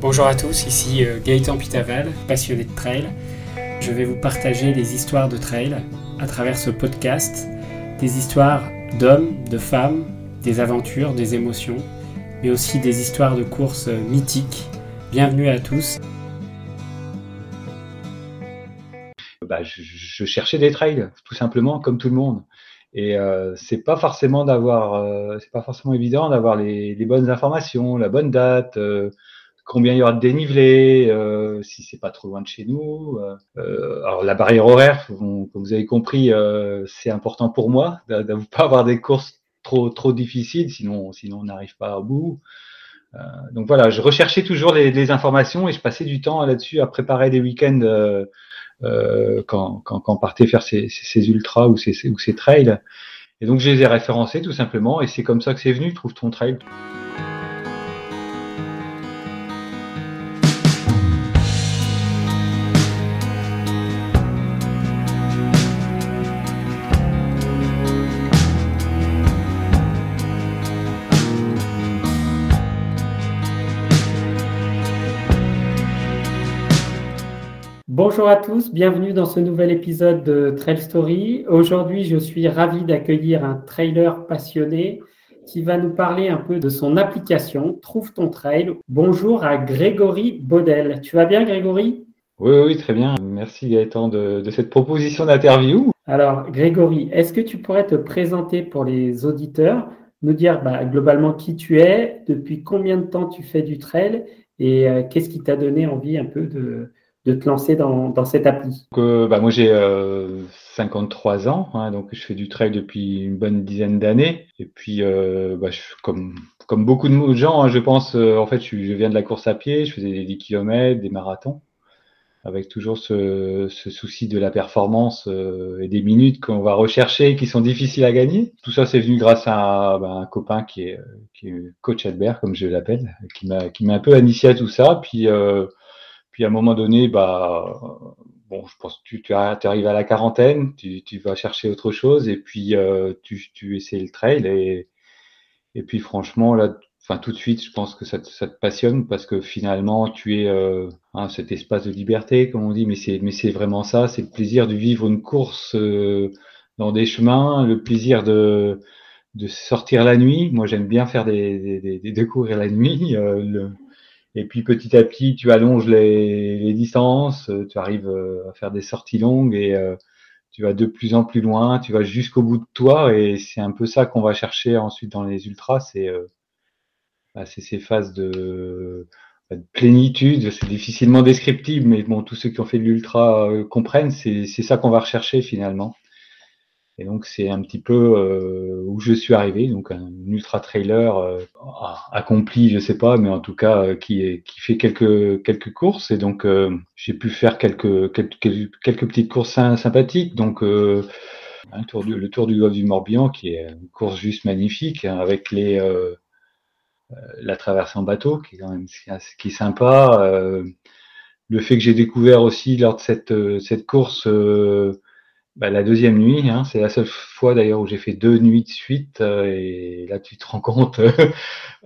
Bonjour à tous, ici euh, Gaëtan Pitaval, passionné de trail. Je vais vous partager des histoires de trail à travers ce podcast, des histoires d'hommes, de femmes, des aventures, des émotions, mais aussi des histoires de courses euh, mythiques. Bienvenue à tous. Bah, je, cherchais des trails, tout simplement, comme tout le monde. Et euh, c'est pas forcément d'avoir, euh, c'est pas forcément évident d'avoir les, bonnes informations, la bonne date, combien il y aura de dénivelé, euh, si c'est pas trop loin de chez nous. Euh, euh alors la barrière horaire, comme vous avez compris, euh, c'est important pour moi de ne pas avoir des courses trop trop difficiles, sinon sinon on n'arrive pas au bout. Euh, donc voilà, je recherchais toujours les, les, informations et je passais du temps là-dessus à préparer des week-ends quand, quand, quand on partait faire ces, ces ultras ou ces, ou ces trails. Et donc je les ai référencés tout simplement et c'est comme ça que c'est venu, trouve ton trail. Bonjour à tous, bienvenue dans ce nouvel épisode de Trail Story. Aujourd'hui, je suis ravi d'accueillir un trailer passionné qui va nous parler un peu de son application Trouve ton trail. Bonjour à Grégory Baudel. Tu vas bien Grégory? Oui, oui, très bien. Merci Gaëtan de, de cette proposition d'interview. Alors Grégory, est-ce que tu pourrais te présenter pour les auditeurs, nous dire bah, globalement qui tu es, depuis combien de temps tu fais du trail et euh, qu'est-ce qui t'a donné envie un peu de de te lancer dans, dans cette appli euh, bah, Moi, j'ai euh, 53 ans, hein, donc je fais du trail depuis une bonne dizaine d'années. Et puis, euh, bah, je, comme, comme beaucoup de gens, hein, je pense, euh, en fait, je, je, viens de la course à pied, je faisais des 10 km, des marathons, avec toujours ce, ce souci de la performance euh, et des minutes qu'on va rechercher qui sont difficiles à gagner. Tout ça, c'est venu grâce à bah, un copain qui est, qui est coach Albert, comme je l'appelle, qui m'a un peu initié à tout ça. Puis, euh, puis à un moment donné, bah, bon, je pense que tu, tu arrives à la quarantaine, tu, tu, vas chercher autre chose et puis euh, tu, tu essaies le trail et, et puis franchement là, enfin tout de suite, je pense que ça te, ça te passionne parce que finalement tu es euh, hein, cet espace de liberté, comme on dit, mais c'est mais c'est vraiment ça, c'est le plaisir de vivre une course euh, dans des chemins, le plaisir de de sortir la nuit. Moi, j'aime bien faire des, des, des, des la nuit. Euh, le, et puis petit à petit, tu allonges les, les distances, tu arrives euh, à faire des sorties longues et euh, tu vas de plus en plus loin, tu vas jusqu'au bout de toi et c'est un peu ça qu'on va chercher ensuite dans les ultras, c'est euh, bah, ces phases de, bah, de plénitude, c'est difficilement descriptible, mais bon, tous ceux qui ont fait de l'ultra euh, comprennent, c'est ça qu'on va rechercher finalement. Et donc c'est un petit peu euh, où je suis arrivé, donc un ultra trailer euh, accompli, je sais pas, mais en tout cas euh, qui, est, qui fait quelques quelques courses. Et donc euh, j'ai pu faire quelques, quelques quelques petites courses sympathiques. Donc euh, un tour du, le tour du golfe du Morbihan, qui est une course juste magnifique, hein, avec les la traversée en bateau, qui est quand même qui est sympa. le fait que j'ai découvert aussi lors de cette cette course bah, la deuxième nuit, hein, c'est la seule fois d'ailleurs où j'ai fait deux nuits de suite, euh, et là tu te rends compte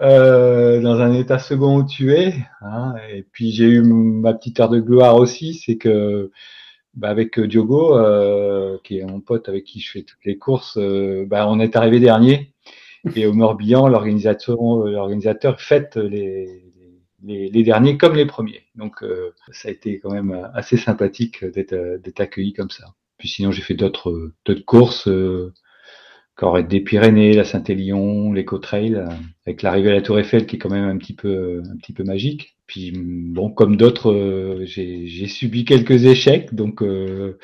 euh, dans un état second où tu es. Hein, et puis j'ai eu ma petite heure de gloire aussi, c'est que bah, avec Diogo, euh, qui est mon pote avec qui je fais toutes les courses, euh, bah, on est arrivé dernier. Et au Morbihan, l'organisateur, l'organisateur fête les, derniers comme les premiers. Donc euh, ça a été quand même assez sympathique d'être accueilli comme ça. Puis sinon, j'ai fait d'autres d'autres courses, euh, des Pyrénées, la Saint-Élion, l'Eco-Trail, euh, avec l'arrivée à la Tour Eiffel qui est quand même un petit peu un petit peu magique. Puis bon, comme d'autres, euh, j'ai subi quelques échecs, donc euh,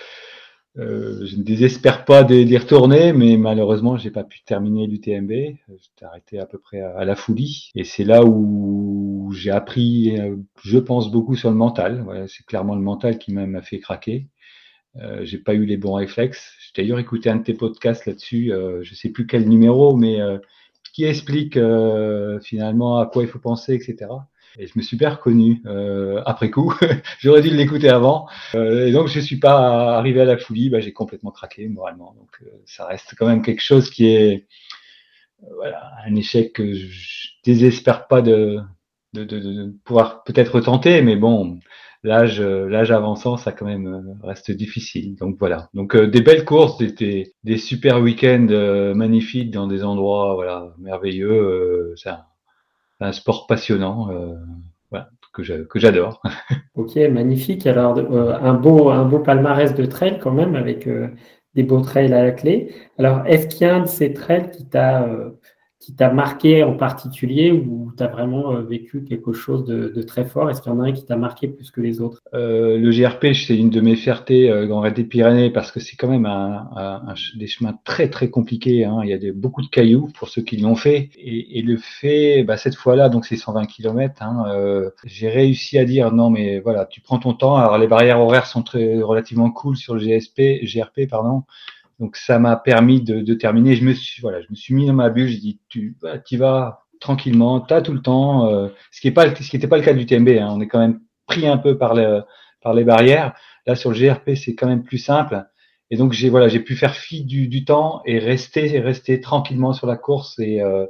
euh, je ne désespère pas d'y retourner, mais malheureusement, j'ai pas pu terminer l'UTMB. J'étais arrêté à peu près à, à la folie, et c'est là où j'ai appris, je pense, beaucoup sur le mental. Voilà, c'est clairement le mental qui m'a fait craquer. Euh, j'ai pas eu les bons réflexes. J'ai d'ailleurs écouté un de tes podcasts là-dessus, euh, je sais plus quel numéro, mais euh, qui explique euh, finalement à quoi il faut penser, etc. Et je me suis bien reconnu euh, après coup. J'aurais dû l'écouter avant. Et donc je suis pas arrivé à la folie. Bah, j'ai complètement craqué moralement. Donc ça reste quand même quelque chose qui est voilà un échec que je désespère pas de de, de, de pouvoir peut-être tenter, mais bon, l'âge l'âge avançant, ça quand même reste difficile. Donc voilà. Donc des belles courses, des, des, super week-ends magnifiques dans des endroits voilà merveilleux. c'est un, sport passionnant. voilà que j'adore. ok, magnifique. Alors, euh, un, beau, un beau palmarès de trail quand même, avec euh, des beaux trails à la clé. Alors, est-ce qu'il y a un de ces trails qui t'a euh, qui t'a marqué en particulier ou tu as vraiment euh, vécu quelque chose de, très fort? Est-ce qu'il y en a un qui t'a marqué plus que les autres? Euh, Le GRP, c'est une de mes fiertés euh, dans des Pyrénées parce que c'est quand même un, un, des chemins très très compliqués. Hein. Il y a beaucoup de cailloux pour ceux qui l'ont fait. Et, et, le fait, bah, cette fois-là, donc c'est 120 km, hein, euh, j'ai réussi à dire non mais voilà, tu prends ton temps. Alors les barrières horaires sont très relativement cool sur le GSP, GRP, pardon. Donc ça m'a permis de, de, terminer. Je me suis voilà, je me suis mis dans ma bulle. J'ai dit tu bah, y vas tranquillement, tu as tout le temps. Euh, ce qui est pas ce qui n'était pas le cas du TMB. Hein. On est quand même pris un peu par les par les barrières. Là sur le GRP c'est quand même plus simple. Et donc j'ai voilà j'ai pu faire fi du, du, temps et rester rester tranquillement sur la course et euh,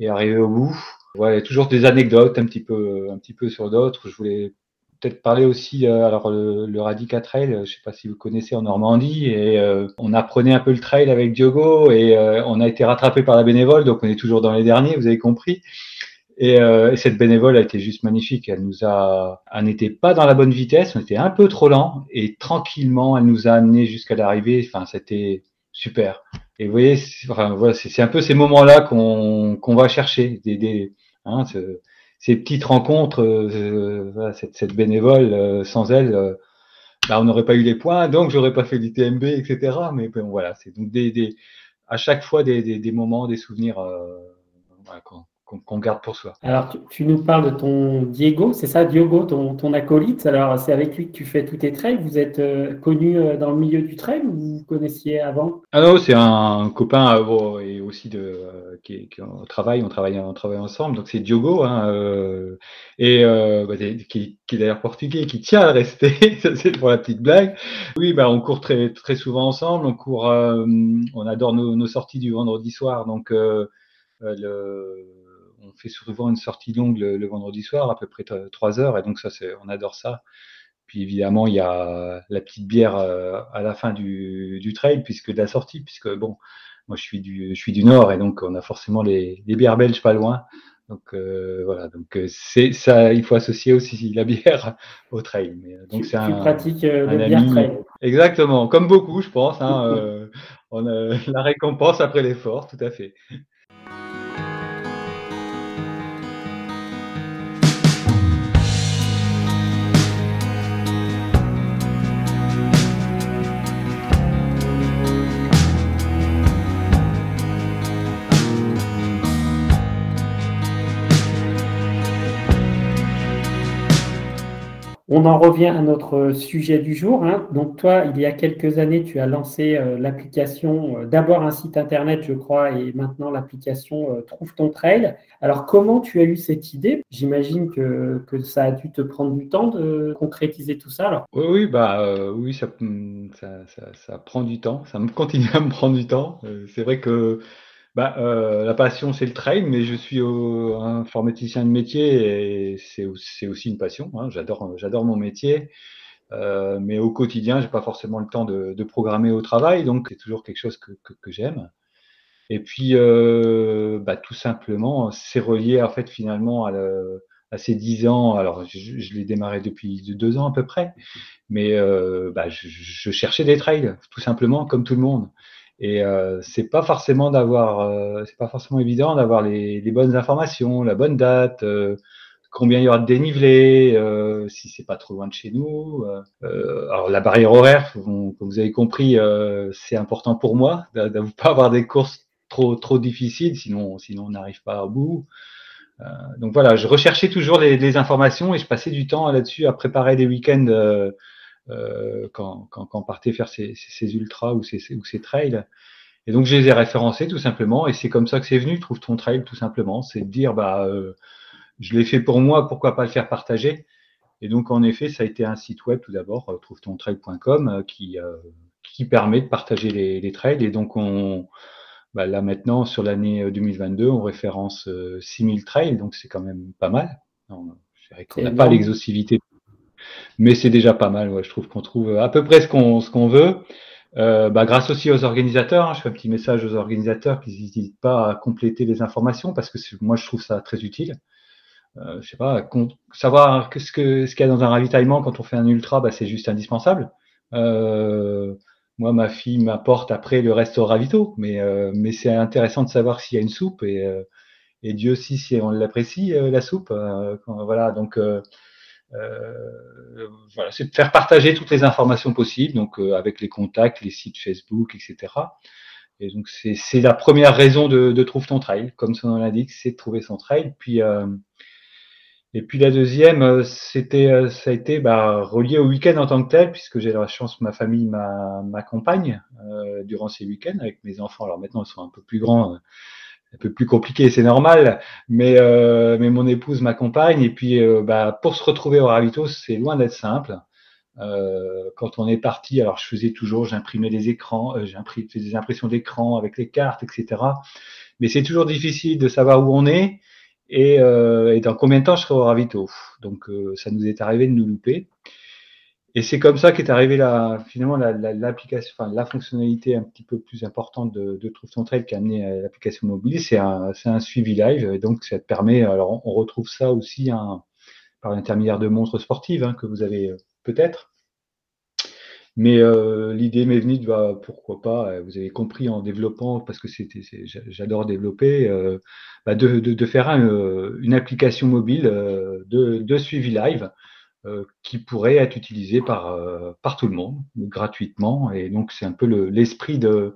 et arriver au bout. Voilà, toujours des anecdotes un petit peu un petit peu sur d'autres. Je voulais peut-être parler aussi, euh, alors le, le Radica Trail, je ne sais pas si vous connaissez en Normandie, et euh, on apprenait un peu le trail avec Diogo, et euh, on a été rattrapé par la bénévole, donc on est toujours dans les derniers, vous avez compris. Et, et, cette bénévole a été juste magnifique. Elle nous a, elle n'était pas dans la bonne vitesse, on était un peu trop lent, et tranquillement, elle nous a amené jusqu'à l'arrivée. Enfin, c'était super. Et vous voyez, enfin, voilà, c'est un peu ces moments-là qu'on qu'on va chercher, des, des hein, ces petites rencontres, euh, euh, cette, bénévole, euh, sans elle, bah, on n'aurait pas eu les points, donc j'aurais pas fait l'ITMB, etc. Mais bon, voilà, c'est donc des, des, à chaque fois des, des, moments, des souvenirs qu'on garde pour soi. Alors, tu, nous parles de ton Diego, c'est ça, Diogo, ton, ton, acolyte. Alors, c'est avec lui que tu fais tous tes trails. Vous êtes euh, connu euh, dans le milieu du trail ou vous vous connaissiez avant? Ah non, c'est un copain euh, et aussi de qui, qui on travaille, on travaille, on travaille ensemble. Donc c'est Diogo, hein, et bah, qui, qui, est d'ailleurs portugais, qui tient à rester. c'est pour la petite blague. Oui, bah on court très très souvent ensemble. On court, on adore nos, nos, sorties du vendredi soir. Donc le on fait souvent une sortie longue le, vendredi soir, à peu près trois heures, et donc ça, c'est, on adore ça. Puis évidemment, il y a la petite bière euh, à la fin du, du, trail, puisque de la sortie, puisque bon, moi je suis du, je suis du nord, et donc on a forcément les, les bières belges pas loin. Donc euh, voilà, donc euh, c'est ça, il faut associer aussi la bière au trail. Mais, donc c'est un, pratique le bière trail. Exactement, comme beaucoup, je pense. Hein, on a la récompense après l'effort, tout à fait. On en revient à notre sujet du jour. Hein. Donc toi, il y a quelques années, tu as lancé euh, l'application, euh, d'abord un site internet, je crois, et maintenant l'application euh, Trouve ton trail. Alors comment tu as eu cette idée? J'imagine que, ça a dû te prendre du temps de concrétiser tout ça. Alors. Oui, bah oui, ça, ça, prend du temps. Ça me continue à me prendre du temps. c'est vrai que bah, euh, la passion, c'est le trail, mais je suis informaticien de métier et c'est aussi une passion. Hein. J'adore, mon métier, euh, mais au quotidien, j'ai pas forcément le temps de, de, programmer au travail, donc c'est toujours quelque chose que, que, que j'aime. Et puis, euh, bah, tout simplement, c'est relié en fait finalement à, à ces dix ans. Alors, je, je l'ai démarré depuis deux ans à peu près, mais euh, bah, je, je cherchais des trails, tout simplement, comme tout le monde. Et euh, c'est pas forcément d'avoir, euh, c'est pas forcément évident d'avoir les, les, bonnes informations, la bonne date, euh, combien il y aura de dénivelé, euh, si c'est pas trop loin de chez nous. Euh, alors la barrière horaire, comme vous avez compris, c'est important pour moi de ne pas avoir des courses trop trop difficiles, sinon sinon on n'arrive pas au bout. donc voilà, je recherchais toujours les, les, informations et je passais du temps là-dessus à préparer des week-ends euh, quand, quand, quand, on partait faire ces, ces ultras ou ces, ou ces trails. Et donc je les ai référencés tout simplement, et c'est comme ça que c'est venu, trouve ton trail tout simplement, c'est de dire bah euh, je l'ai fait pour moi, pourquoi pas le faire partager? Et donc en effet, ça a été un site web tout d'abord, euh, trouve-ton-trail.com, euh, qui, qui permet de partager les, les trails. Et donc on bah, là maintenant sur l'année 2022, on référence 6000 trails, donc c'est quand même pas mal. On n'a pas l'exhaustivité, mais c'est déjà pas mal. je trouve qu'on trouve à peu près ce qu'on ce qu'on veut. Euh, bah, grâce aussi aux organisateurs, hein, je fais un petit message aux organisateurs qui n'hésitent pas à compléter les informations parce que moi je trouve ça très utile. Euh, je sais pas, savoir ce que ce qu'il y a dans un ravitaillement quand on fait un ultra, bah, c'est juste indispensable. Euh, moi, ma fille m'apporte après le reste au ravito, mais euh, mais c'est intéressant de savoir s'il y a une soupe et euh, et Dieu aussi si on l'apprécie la soupe. voilà, donc euh, voilà, c'est de faire partager toutes les informations possibles, donc euh, avec les contacts, les sites Facebook, etc. Et donc c'est la première raison de, de trouve ton trail, comme son nom l'indique, c'est de trouver son trail. Puis euh, et puis la deuxième, c'était ça a été bah, relié au week-end en tant que tel, puisque j'ai la chance, ma famille m'accompagne euh, durant ces week-ends avec mes enfants. Alors maintenant ils sont un peu plus grands un peu plus compliqué, c'est normal, mais euh, mais mon épouse m'accompagne et puis euh, bah, pour se retrouver au ravito, c'est loin d'être simple. Euh, quand on est parti, alors je faisais toujours, j'imprimais des écrans, euh, j'imprimais des impressions d'écran avec les cartes, etc. Mais c'est toujours difficile de savoir où on est et, et dans combien de temps je serai au ravito. Donc ça nous est arrivé de nous louper. Et c'est comme ça qu'est arrivé la, finalement l'application, la, enfin, la fonctionnalité un petit peu plus importante de, de Trouve ton Trail qui a amené à l'application mobile, c'est un, suivi live. Et donc ça te permet, alors on retrouve ça aussi hein, par l'intermédiaire de montres sportives hein, que vous avez euh, peut-être. Mais euh, l'idée m'est venue de bah, pourquoi pas, euh, vous avez compris en développant, parce que c'était, j'adore développer, euh, bah de, faire un, une application mobile de, suivi live euh, qui pourrait être utilisé par, euh, par tout le monde gratuitement. Et donc, c'est un peu l'esprit de,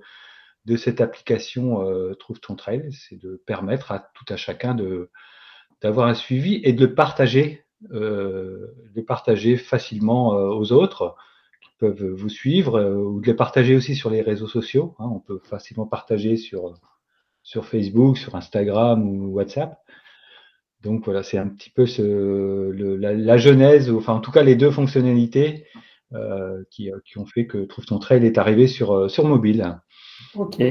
de cette application euh, Trouve ton trail, c'est de permettre à tout à chacun de d'avoir un suivi et de le partager, de partager facilement aux autres qui peuvent vous suivre ou de les partager aussi sur les réseaux sociaux. Hein. on peut facilement partager sur, sur Facebook, sur Instagram ou WhatsApp. Donc voilà, c'est un petit peu la, genèse, enfin en tout cas les deux fonctionnalités euh, qui, qui, ont fait que Trouve ton trail est arrivé sur, euh, sur mobile. Ok,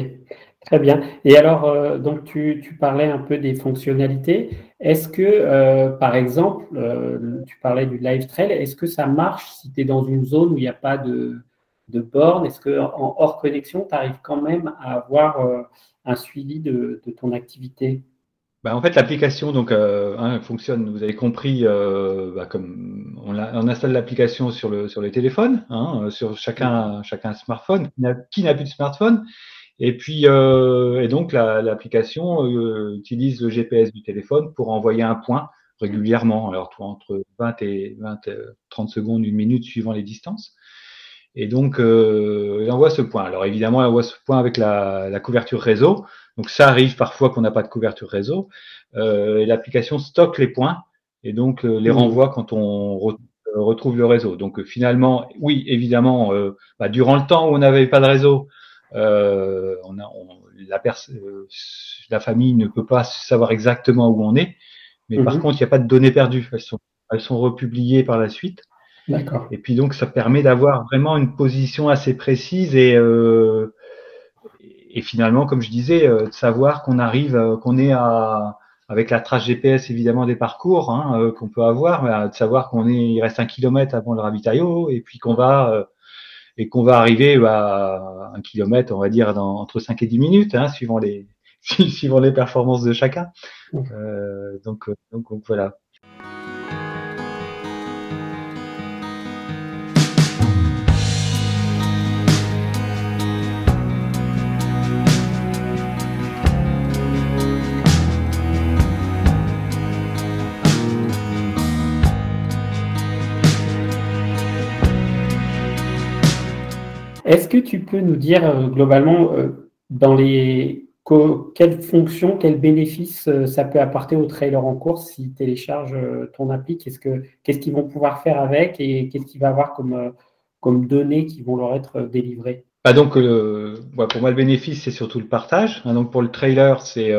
très bien. Et alors, euh, donc tu, parlais un peu des fonctionnalités. Est-ce que, euh, par exemple, euh, tu parlais du live trail, est-ce que ça marche si tu es dans une zone où il n'y a pas de, de borne? Est-ce qu'en hors connexion, tu arrives quand même à avoir un suivi de ton activité? Bah, en fait, l'application donc euh, hein, fonctionne. Vous avez compris, euh, bah, comme on, on installe l'application sur le sur les téléphones, hein, euh, sur chacun chacun smartphone. Qui n'a plus de smartphone Et puis euh, et donc l'application euh, utilise le GPS du téléphone pour envoyer un point régulièrement. Alors entre 20 et 20, 30 secondes, une minute suivant les distances. Et donc, euh, il envoie ce point. Alors évidemment, il envoie ce point avec la, la couverture réseau. Donc ça arrive parfois qu'on n'a pas de couverture réseau. Euh, et l'application stocke les points et donc euh, les mmh. renvoie quand on euh, retrouve le réseau. Donc finalement, oui, évidemment, bah, durant le temps où on n'avait pas de réseau, on a, on, la, la, famille ne peut pas savoir exactement où on est. Mais par mmh. contre, il n'y a pas de données perdues. Elles sont, elles sont republiées par la suite. D'accord. Et puis donc, ça permet d'avoir vraiment une position assez précise et euh, et finalement, comme je disais, euh, de savoir qu'on arrive, euh, qu'on est à, avec la trace GPS évidemment des parcours hein, euh, qu'on peut avoir, de savoir qu'on est, il reste un kilomètre avant le ravitaillot et puis qu'on va et qu'on va arriver bah, à un kilomètre, on va dire dans, entre 5 et 10 minutes, hein, suivant les suivant les performances de chacun. Euh, donc, donc, donc voilà. Est-ce que tu peux nous dire euh, globalement euh, dans les quelles fonctions, quels bénéfices euh, ça peut apporter aux trailers en course s'ils téléchargent ton appli? Qu'est-ce qu'ils vont pouvoir faire avec et qu'est-ce qu'il va avoir comme, données qui vont leur être délivrées? Bah donc, pour moi, le bénéfice, c'est surtout le partage. Hein, donc, pour le trailer, c'est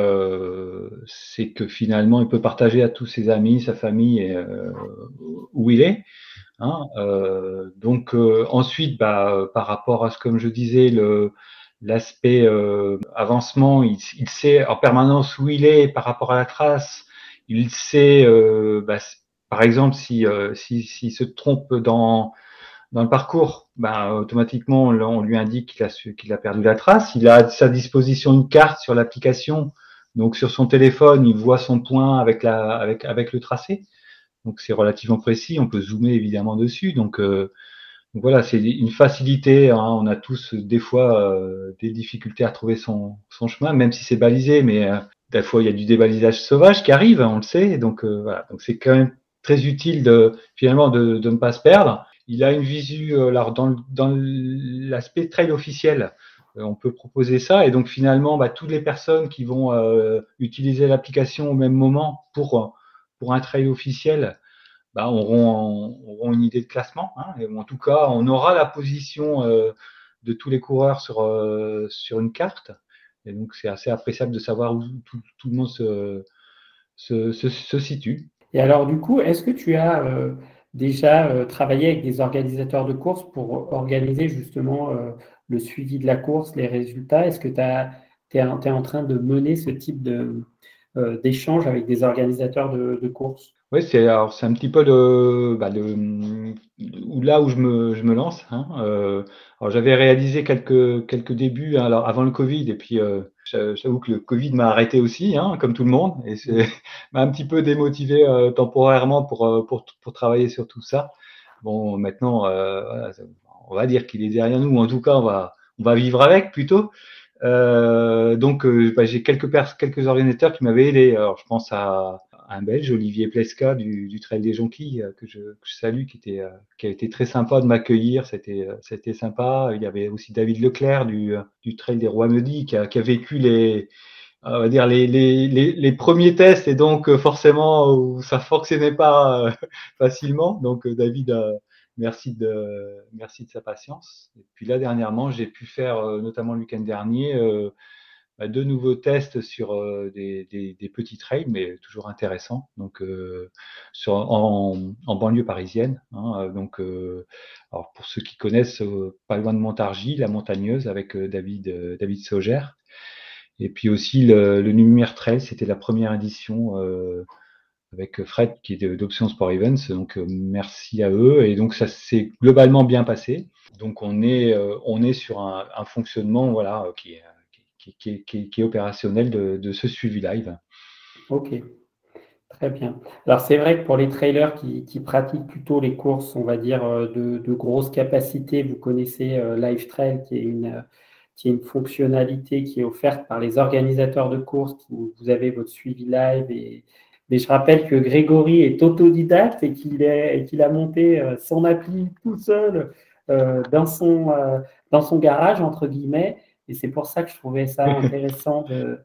c'est que finalement, il peut partager à tous ses amis, sa famille, et, où il est. Hein, euh, donc euh, ensuite, bah, par rapport à ce comme je disais, le l'aspect euh, avancement, il, il, sait en permanence où il est par rapport à la trace. il sait, bah, par exemple, si, si, s'il se trompe dans dans le parcours, bah, automatiquement, on lui indique qu'il a, qu'il a perdu la trace. Il a à sa disposition une carte sur l'application. Donc, sur son téléphone, il voit son point avec, la, avec, avec le tracé. Donc, c'est relativement précis. On peut zoomer évidemment dessus. Donc, euh, voilà, c'est une facilité. Hein. On a tous des fois euh, des difficultés à trouver son, chemin, même si c'est balisé. Mais euh, des fois, il y a du débalisage sauvage qui arrive, on le sait. Donc, voilà. Donc, c'est quand même très utile de finalement de, de ne pas se perdre. Il a une visu, alors dans, l'aspect trail officiel, on peut proposer ça. Et donc finalement, bah, toutes les personnes qui vont utiliser l'application au même moment pour, pour un trail officiel bah, auront, une idée de classement. Hein, et en tout cas, on aura la position de tous les coureurs sur, sur une carte. Et donc c'est assez appréciable de savoir où tout, le monde se, situe. Et alors du coup, est-ce que tu as déjà euh, travaillé avec des organisateurs de courses pour organiser justement euh, le suivi de la course, les résultats? Est-ce que tu es, en train de mener ce type de, euh, d'échange avec des organisateurs de, courses Oui, c'est un petit peu bah, là où je me, je me lance. Hein. alors j'avais réalisé quelques, quelques débuts hein, alors avant le Covid et puis J'avoue que le Covid m'a arrêté aussi, hein, comme tout le monde, et m'a un petit peu démotivé euh, temporairement pour, euh, pour, pour, travailler sur tout ça. Bon, maintenant, euh, on va dire qu'il est derrière nous, ou en tout cas, on va, on va vivre avec plutôt. Donc, bah, j'ai quelques, quelques organisateurs qui m'avaient aidé. Alors, je pense à, un Belge, Olivier Plesca du, du Trail des Jonquilles, euh, que je, que je salue, qui, était, euh, qui a été très sympa de m'accueillir. C'était, euh, c'était sympa. Il y avait aussi David Leclerc du, du Trail des Rois Maudits qui a, qui a vécu les, on va dire les, les, les, les, premiers tests et donc forcément où ça fonctionnait pas facilement. Donc David, merci de merci de sa patience. Et puis là dernièrement, j'ai pu faire notamment le week-end dernier bah, deux nouveaux tests sur euh, des, des, petits trails, mais toujours intéressants. Donc, euh, sur, en, en, banlieue parisienne. Hein, euh, donc, alors pour ceux qui connaissent, pas loin de Montargis, la montagneuse avec David David Sauger. Et puis aussi le, le Numéro Trail, c'était la première édition avec Fred qui est d'Option Sport Events. Donc merci à eux. Et donc ça s'est globalement bien passé. Donc on est on est sur un, fonctionnement voilà qui est qui, est opérationnel de, ce suivi live. Ok, très bien. Alors c'est vrai que pour les trailers qui, pratiquent plutôt les courses, on va dire, euh, de, de grosses capacités, vous connaissez euh, Live Trail qui est une qui est une fonctionnalité qui est offerte par les organisateurs de courses, vous avez votre suivi live. Et, mais je rappelle que Grégory est autodidacte et qu'il qu'il a monté euh, son appli tout seul dans, son, dans son garage, entre guillemets. Et c'est pour ça que je trouvais ça intéressant de,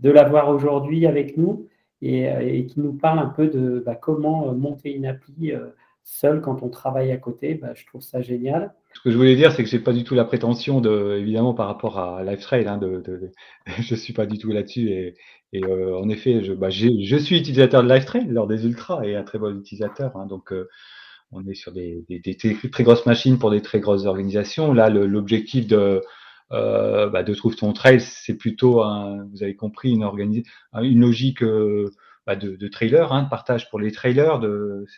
de l'avoir aujourd'hui avec nous et, euh, et qui nous parle un peu de bah, comment euh, monter une appli euh, seul quand on travaille à côté. Bah, je trouve ça génial. Ce que je voulais dire, c'est que je n'ai pas du tout la prétention, de, évidemment, par rapport à LiveTrail, hein, je ne suis pas du tout là-dessus. Et, et en effet, je, bah, je, suis utilisateur de LiveTrail lors des ultras et un très bon utilisateur. Hein, donc, on est sur des, très grosses machines pour des très grosses organisations. Là, l'objectif de euh, bah, Trouve ton trail, c'est plutôt, vous avez compris, une, une logique euh, bah, de, de, trailer, hein, de partage pour les trailers,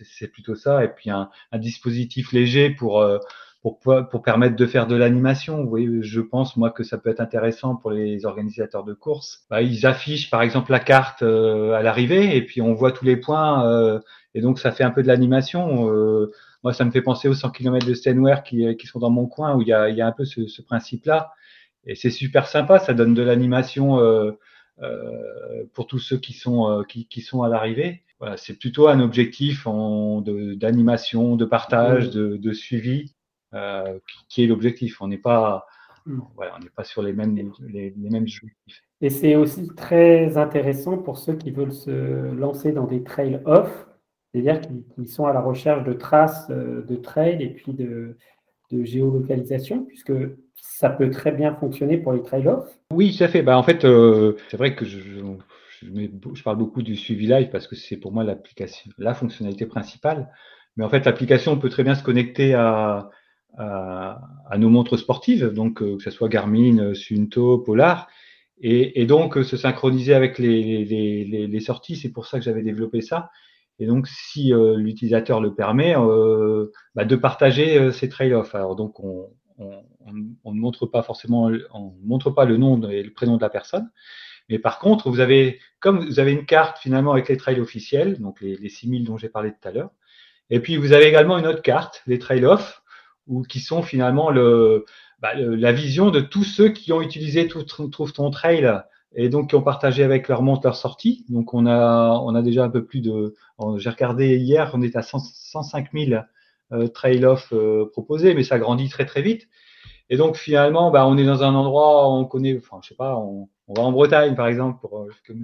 c'est plutôt ça, et puis un, un dispositif léger pour, euh, pour, pour permettre de faire de l'animation. Vous voyez, je pense moi que ça peut être intéressant pour les organisateurs de courses. Bah, ils affichent par exemple la carte euh, à l'arrivée, et puis on voit tous les points, euh, et donc ça fait un peu de l'animation. moi, ça me fait penser aux 100 km de Stenware qui, qui sont dans mon coin, où il y a, y a un peu ce, ce principe-là. Et c'est super sympa, ça donne de l'animation euh, euh, pour tous ceux qui sont, euh, qui, qui, sont à l'arrivée. Voilà, c'est plutôt un objectif d'animation, de, de, partage, mmh. de, de suivi euh, qui, qui, est l'objectif. On n'est pas, mmh. voilà, on n'est pas sur les mêmes, les, les mêmes objectifs. Et c'est aussi très intéressant pour ceux qui veulent se lancer dans des trails off, c'est-à-dire qui, qui, sont à la recherche de traces de trails et puis de, de géolocalisation, puisque ça peut très bien fonctionner pour les trail-off. Oui, tout à fait. Bah, en fait, euh, c'est vrai que je, je, parle beaucoup du suivi live parce que c'est pour moi l'application, la fonctionnalité principale. Mais en fait, l'application peut très bien se connecter à, à, nos montres sportives, donc euh, que ce soit Garmin, Sunto, Polar. et, donc se synchroniser avec les, les sorties. C'est pour ça que j'avais développé ça. Et donc, si l'utilisateur le permet, bah, de partager ces trail-off. Alors donc, on, on, ne montre pas forcément, on montre pas le nom et le prénom de la personne. Mais par contre, vous avez, comme vous avez une carte finalement avec les trails officiels, donc les, les 6000 dont j'ai parlé tout à l'heure, et puis vous avez également une autre carte, les trail off, ou qui sont finalement le, bah, la vision de tous ceux qui ont utilisé tout, Trouve ton trail et donc qui ont partagé avec leur montre leur sortie. Donc on a, on a déjà un peu plus de, j'ai regardé hier, on est à 105 000 euh, trail off euh, proposés, mais ça grandit très très vite. Et donc finalement, bah, on est dans un endroit, on connaît, enfin je sais pas, on, on va en Bretagne par exemple, pour, euh,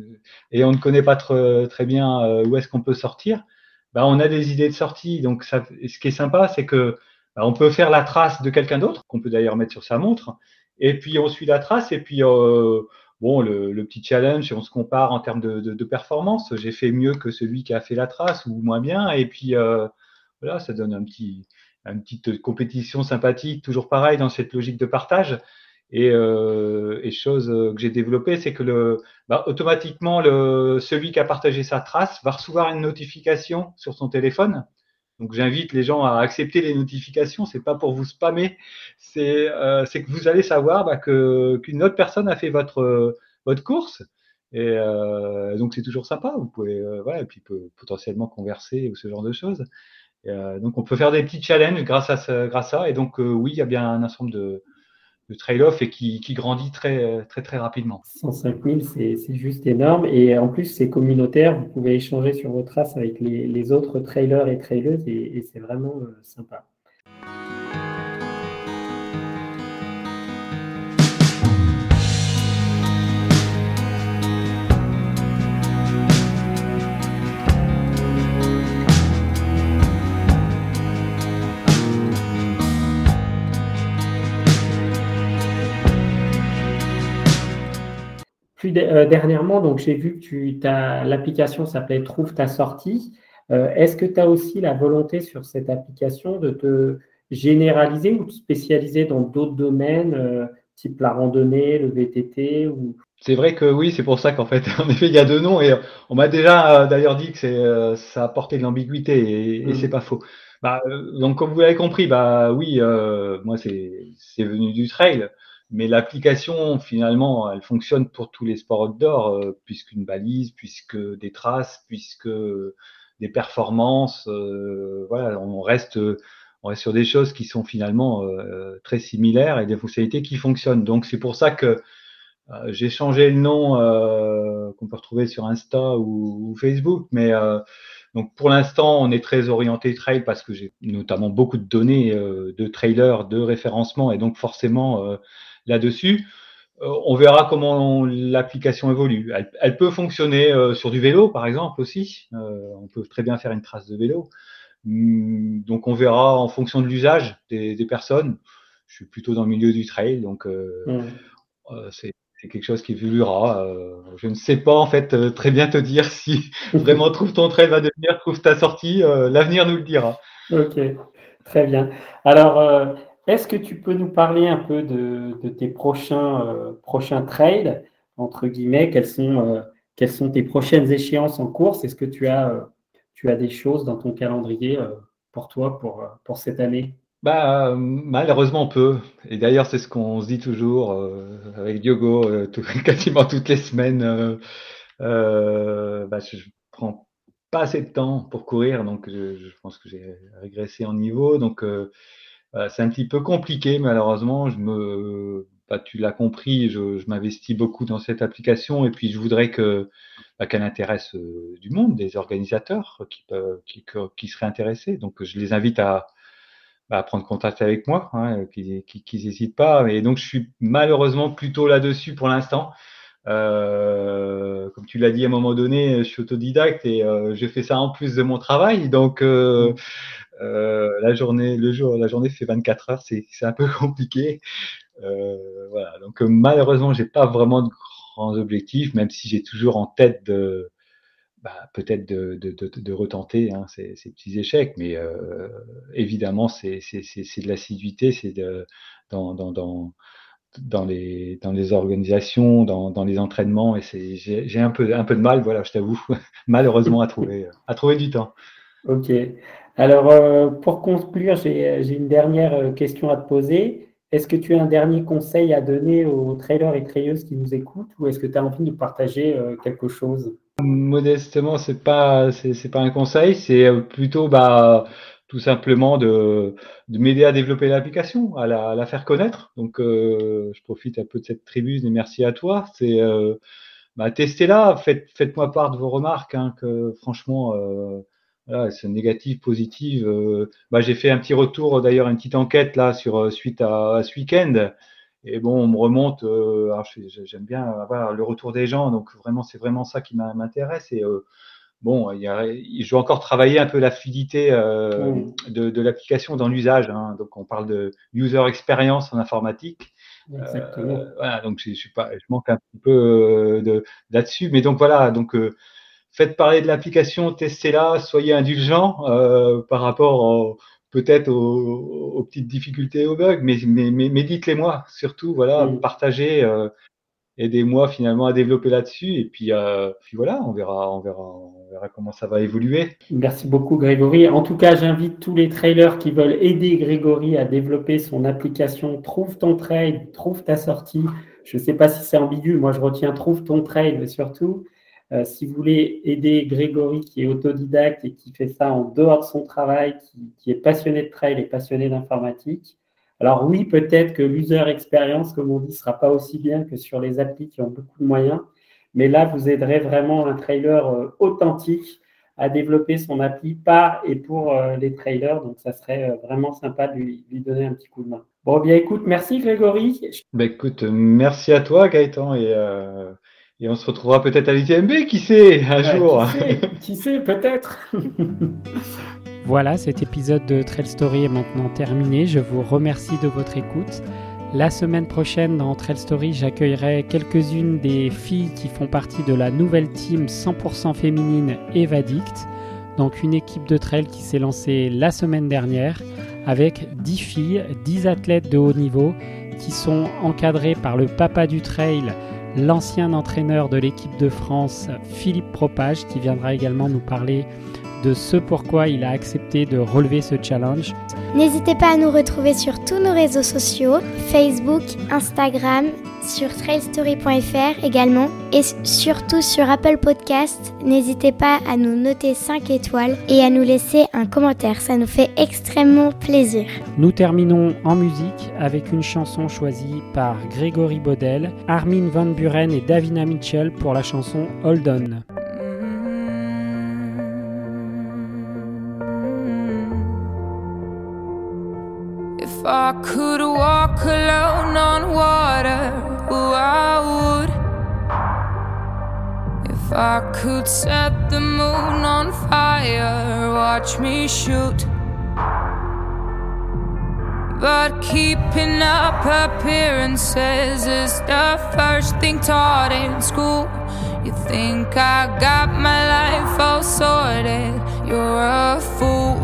et on ne connaît pas très, très bien euh, où est-ce qu'on peut sortir. Bah, on a des idées de sortie. Donc ça, ce qui est sympa, c'est que bah, on peut faire la trace de quelqu'un d'autre, qu'on peut d'ailleurs mettre sur sa montre, et puis on suit la trace, et puis euh, bon, le, petit challenge, on se compare en termes de, de, performance. J'ai fait mieux que celui qui a fait la trace ou moins bien, et puis euh, voilà, ça donne un petit, une petite compétition sympathique, toujours pareil dans cette logique de partage. Et, euh, chose que j'ai développée, c'est que le, bah, automatiquement, celui qui a partagé sa trace va recevoir une notification sur son téléphone. Donc j'invite les gens à accepter les notifications. C'est pas pour vous spammer, c'est euh, que vous allez savoir bah, qu'une autre personne a fait votre votre course. Et euh, donc c'est toujours sympa. Vous pouvez euh, voilà, et puis peut, potentiellement converser ou ce genre de choses. Euh, donc on peut faire des petits challenges grâce à ce, grâce à. Et donc euh, oui, il y a bien un ensemble de, de trail-off et qui, qui, grandit très très très rapidement. 105 000, c'est juste énorme. Et en plus, c'est communautaire. Vous pouvez échanger sur vos traces avec les, les autres trailers et traileuses et, et c'est vraiment euh, sympa. Dernièrement, donc j'ai vu que tu l'application s'appelait Trouve ta sortie. Euh, est-ce que tu as aussi la volonté sur cette application de te généraliser ou de spécialiser dans d'autres domaines, euh, type la randonnée, le VTT ou... C'est vrai que oui, c'est pour ça qu'en fait, en effet, il y a deux noms et on m'a déjà d'ailleurs dit que ça apportait de l'ambiguïté et, et mmh. c'est pas faux. Bah, donc comme vous l'avez compris, bah oui, moi c'est venu du trail. Mais l'application, finalement, elle fonctionne pour tous les sports outdoor, euh, puisqu'une balise, puisque des traces, puisque des performances. Euh, voilà, on reste, on reste sur des choses qui sont finalement euh, très similaires et des fonctionnalités qui fonctionnent. Donc c'est pour ça que euh, j'ai changé le nom euh, qu'on peut retrouver sur Insta ou, Facebook, mais donc pour l'instant, on est très orienté trail parce que j'ai notamment beaucoup de données de trailers, de référencement, et donc forcément là-dessus. Euh, on verra comment l'application évolue. Elle, peut fonctionner euh, sur du vélo, par exemple, aussi. Euh, on peut très bien faire une trace de vélo. Hum, donc on verra en fonction de l'usage des, personnes. Je suis plutôt dans le milieu du trail, donc mmh. c'est quelque chose qui évoluera. je ne sais pas en fait très bien te dire si vraiment trouve ton trail va devenir, trouve ta sortie. L'avenir nous le dira. Ok, très bien. Alors, est-ce que tu peux nous parler un peu de, tes prochains, euh, prochains trails, entre guillemets, quelles sont, euh, quelles sont tes prochaines échéances en course? Est-ce que tu as, euh, des choses dans ton calendrier pour toi pour, pour cette année? Bah, malheureusement, on peut. Et d'ailleurs, c'est ce qu'on se dit toujours avec Diogo, quasiment toutes les semaines. Bah, je, ne prends pas assez de temps pour courir, donc je, je pense que j'ai régressé en niveau. Donc, euh, c'est un petit peu compliqué, malheureusement. Je me, bah, tu l'as compris, je, m'investis beaucoup dans cette application et puis je voudrais que bah, qu'elle intéresse euh, du monde, des organisateurs qui, qui, qui, seraient intéressés. Donc, je les invite à, bah, prendre contact avec moi, hein, qu'ils n'hésitent pas. Et donc, je suis malheureusement plutôt là-dessus pour l'instant. Euh, comme tu l'as dit à un moment donné, je suis autodidacte et euh, je fais ça en plus de mon travail. Donc, euh, euh, la journée, le jour, la journée fait 24 heures, c'est un peu compliqué. Euh, voilà. Donc malheureusement, j'ai pas vraiment de grands objectifs, même si j'ai toujours en tête de bah, peut-être de, retenter hein, ces, petits échecs, mais euh, évidemment, c'est de l'assiduité, c'est dans, les organisations, dans, les entraînements et j'ai un peu un peu de mal, voilà, je t'avoue, malheureusement à trouver à trouver du temps. Ok. Alors euh, pour conclure, j'ai une dernière euh, question à te poser. Est-ce que tu as un dernier conseil à donner aux trailers et traileuses qui nous écoutent ou est-ce que tu as envie de partager euh, quelque chose? Modestement, c'est pas c'est pas un conseil, c'est plutôt bah tout simplement de, de m'aider à développer l'application, à la, faire connaître. Donc, euh, je profite un peu de cette tribune et merci à toi. C'est euh, bah, testez-la, faites, faites-moi part de vos remarques, hein, franchement, euh, voilà, c'est négatif, positif. Euh, bah, j'ai fait un petit retour, d'ailleurs, une petite enquête là sur euh, suite à, à ce week-end. Et bon, on me remonte. Euh, j'aime bien avoir le retour des gens, donc vraiment, c'est vraiment ça qui m'intéresse. Et bon, il y a, je vais encore travailler un peu la fluidité euh, mm. de, de l'application dans l'usage. Hein. Donc, on parle de user experience en informatique. Exactement. Euh, voilà, donc je, je, suis pas, je manque un petit peu euh, de là-dessus, mais donc voilà, donc euh, faites parler de l'application, testez-la, soyez indulgents euh, par rapport peut-être aux, aux, petites difficultés, aux bugs, mais, mais, mais, mais dites-les moi surtout, voilà, mm. partagez aidez-moi finalement à développer là-dessus. Et puis, euh, puis voilà, on verra, on verra, on verra comment ça va évoluer. Merci beaucoup, Grégory. En tout cas, j'invite tous les trailers qui veulent aider Grégory à développer son application Trouve ton trail, trouve ta sortie. Je ne sais pas si c'est ambigu. Moi, je retiens Trouve ton trail, mais surtout. Euh, si vous voulez aider Grégory qui est autodidacte et qui fait ça en dehors de son travail, qui, est passionné de trail et passionné d'informatique, alors oui, peut-être que l'user experience, comme on dit, sera pas aussi bien que sur les applis qui ont beaucoup de moyens, mais là, vous aiderez vraiment un trailer euh, authentique à développer son appli par et pour euh, les trailers. Donc, ça serait vraiment sympa de lui, donner un petit coup de main. Bon, bien écoute, merci Grégory. Ben, écoute, merci à toi Gaëtan et on se retrouvera peut-être à l'UTMB, qui sait, un jour. Qui sait, qui sait peut-être. Voilà, cet épisode de Trail Story est maintenant terminé. Je vous remercie de votre écoute. La semaine prochaine, dans Trail Story, j'accueillerai quelques-unes des filles qui font partie de la nouvelle team 100% féminine Evadict. Donc une équipe de trail qui s'est lancée la semaine dernière avec 10 filles, 10 athlètes de haut niveau qui sont encadrées par le papa du trail, l'ancien entraîneur de l'équipe de France, Philippe Propage, qui viendra également nous parler de ce pourquoi il a accepté de relever ce challenge. N'hésitez pas à nous retrouver sur tous nos réseaux sociaux, Facebook, Instagram, sur trailstory.fr également et surtout sur Apple Podcast. N'hésitez pas à nous noter 5 étoiles et à nous laisser un commentaire, ça nous fait extrêmement plaisir. Nous terminons en musique avec une chanson choisie par Grégory Baudel, Armin Van Buren et Davina Mitchell pour la chanson Hold On. I could walk alone on water, oh, I would. If I could set the moon on fire, watch me shoot. But keeping up appearances is the first thing taught in school. You think I got my life all sorted, you're a fool.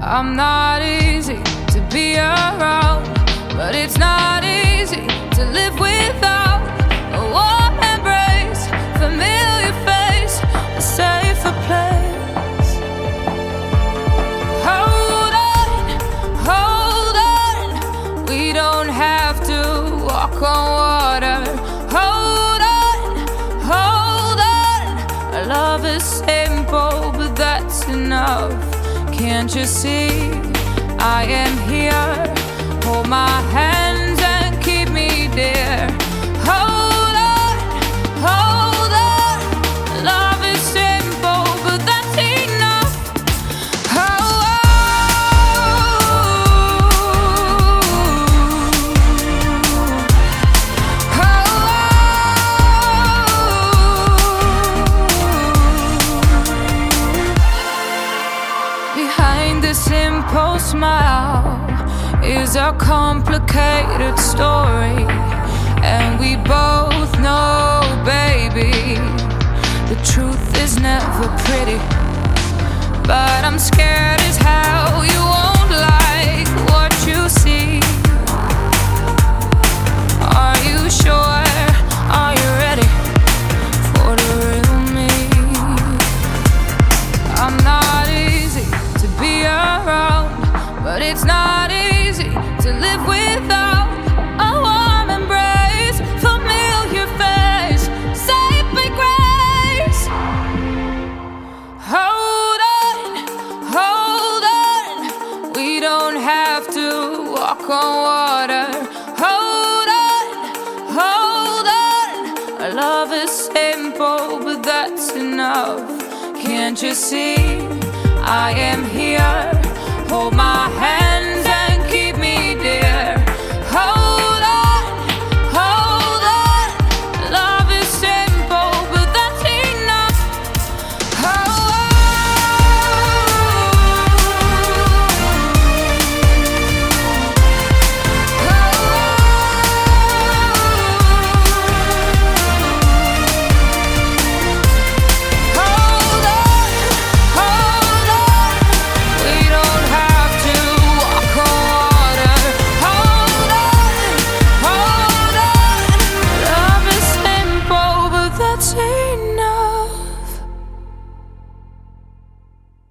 I'm not easy to be around, but it's not easy to live without a warm embrace, familiar face, a safer place. Hold on, hold on, we don't have to walk on water. Hold on, hold on, our love is simple, but that's enough. Can't you see I am here? Hold my hands is a complicated story. And we both know, baby, the truth is never pretty. But I'm scared as how you won't walk on water. Hold on, hold on. Our love is simple, but that's enough. Can't you see? I am here. Hold my hand.